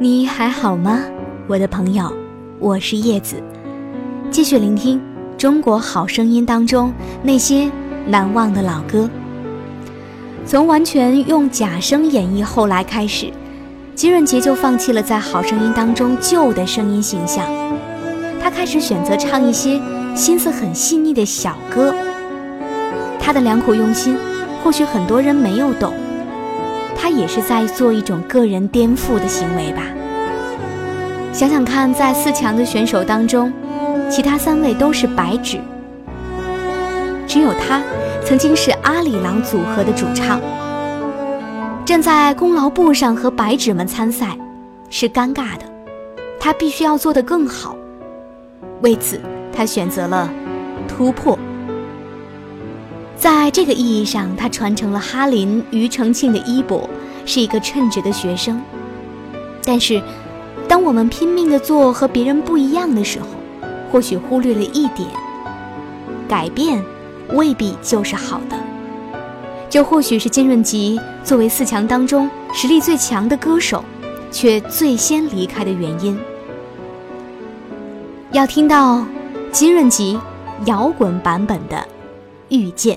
你还好吗，我的朋友？我是叶子，继续聆听《中国好声音》当中那些难忘的老歌。从完全用假声演绎后来开始，金润杰就放弃了在《好声音》当中旧的声音形象，他开始选择唱一些心思很细腻的小歌。他的良苦用心，或许很多人没有懂。他也是在做一种个人颠覆的行为吧。想想看，在四强的选手当中，其他三位都是白纸，只有他曾经是阿里郎组合的主唱。站在功劳簿上和白纸们参赛，是尴尬的。他必须要做得更好。为此，他选择了突破。在这个意义上，他传承了哈林、庾澄庆的衣钵，是一个称职的学生。但是，当我们拼命地做和别人不一样的时候，或许忽略了一点：改变未必就是好的。这或许是金润吉作为四强当中实力最强的歌手，却最先离开的原因。要听到金润吉摇滚版本的《遇见》。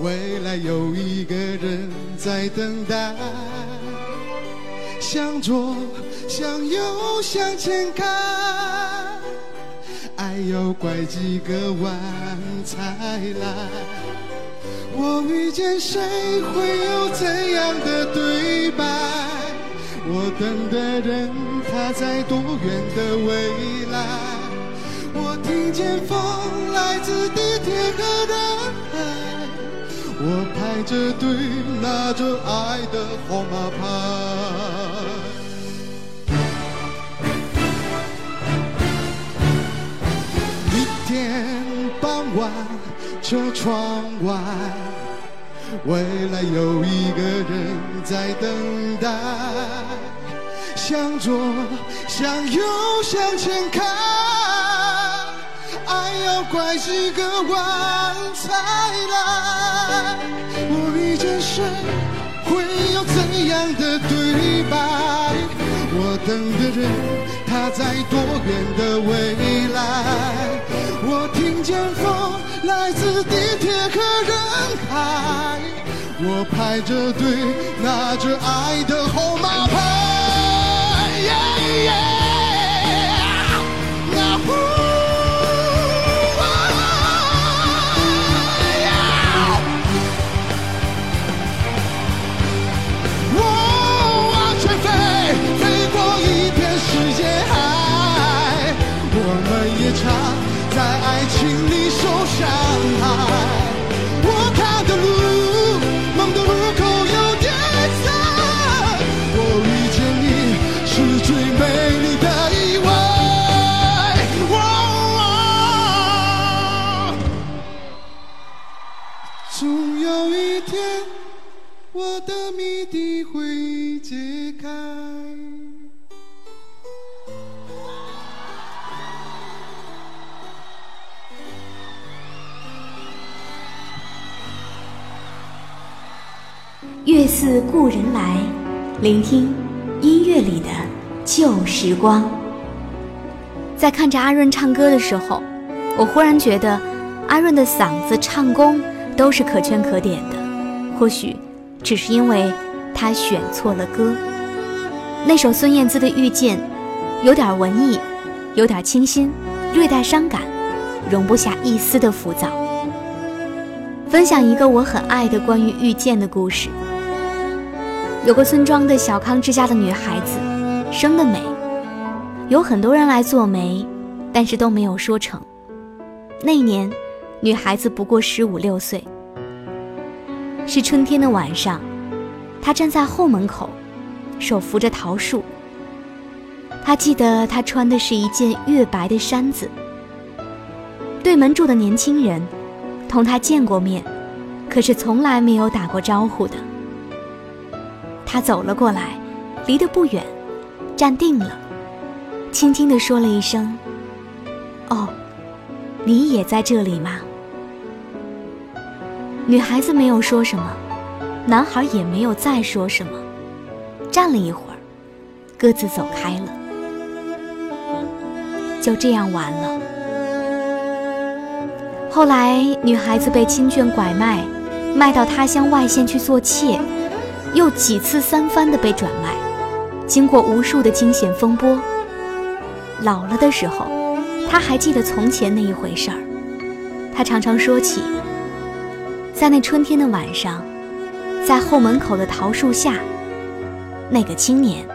未来有一个人在等待。向左，向右，向前看，爱要拐几个弯才来。我遇见谁，会有怎样的对白？我等的人，他在多远的未来？我听见风来自地排着队拿着爱的号码牌。一天傍晚，车窗外，未来有一个人在等待。向左，向右，向前看。爱要拐几个弯才来，我遇见谁，会有怎样的对白？我等的人，他在多远的未来？我听见风来自地铁和人海，我排着队拿着爱的号码牌。我的谜底会解开月似故人来，聆听音乐里的旧时光。在看着阿润唱歌的时候，我忽然觉得阿润的嗓子、唱功都是可圈可点的。或许只是因为他选错了歌。那首孙燕姿的《遇见》，有点文艺，有点清新，略带伤感，容不下一丝的浮躁。分享一个我很爱的关于遇见的故事。有个村庄的小康之家的女孩子，生得美，有很多人来做媒，但是都没有说成。那年，女孩子不过十五六岁。是春天的晚上，他站在后门口，手扶着桃树。他记得他穿的是一件月白的衫子。对门住的年轻人，同他见过面，可是从来没有打过招呼的。他走了过来，离得不远，站定了，轻轻地说了一声：“哦，你也在这里吗？”女孩子没有说什么，男孩也没有再说什么，站了一会儿，各自走开了，就这样完了。后来，女孩子被亲眷拐卖，卖到他乡外县去做妾，又几次三番的被转卖，经过无数的惊险风波。老了的时候，他还记得从前那一回事儿，他常常说起。在那春天的晚上，在后门口的桃树下，那个青年，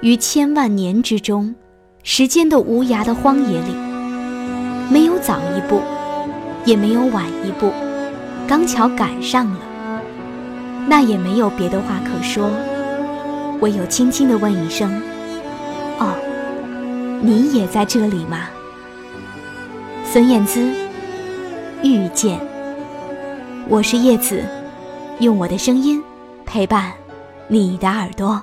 于千万年之中，时间的无涯的荒野里，没有早一步，也没有晚一步，刚巧赶上了。那也没有别的话可说，唯有轻轻地问一声：“哦，你也在这里吗？”孙燕姿，遇见。我是叶子，用我的声音陪伴你的耳朵。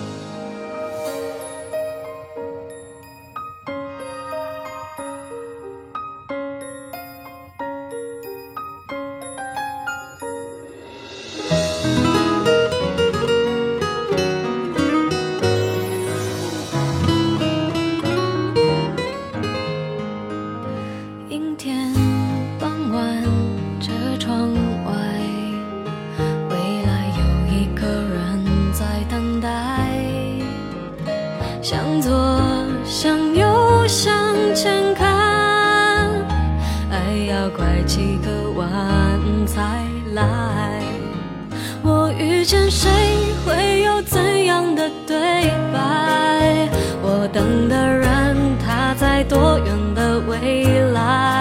要拐几个弯才来？我遇见谁会有怎样的对白？我等的人他在多远的未来？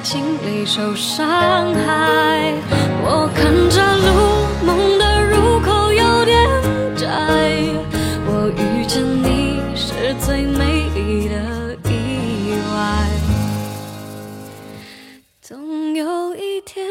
爱情里受伤害，我看着路梦的入口有点窄，我遇见你是最美丽的意外，总有一天。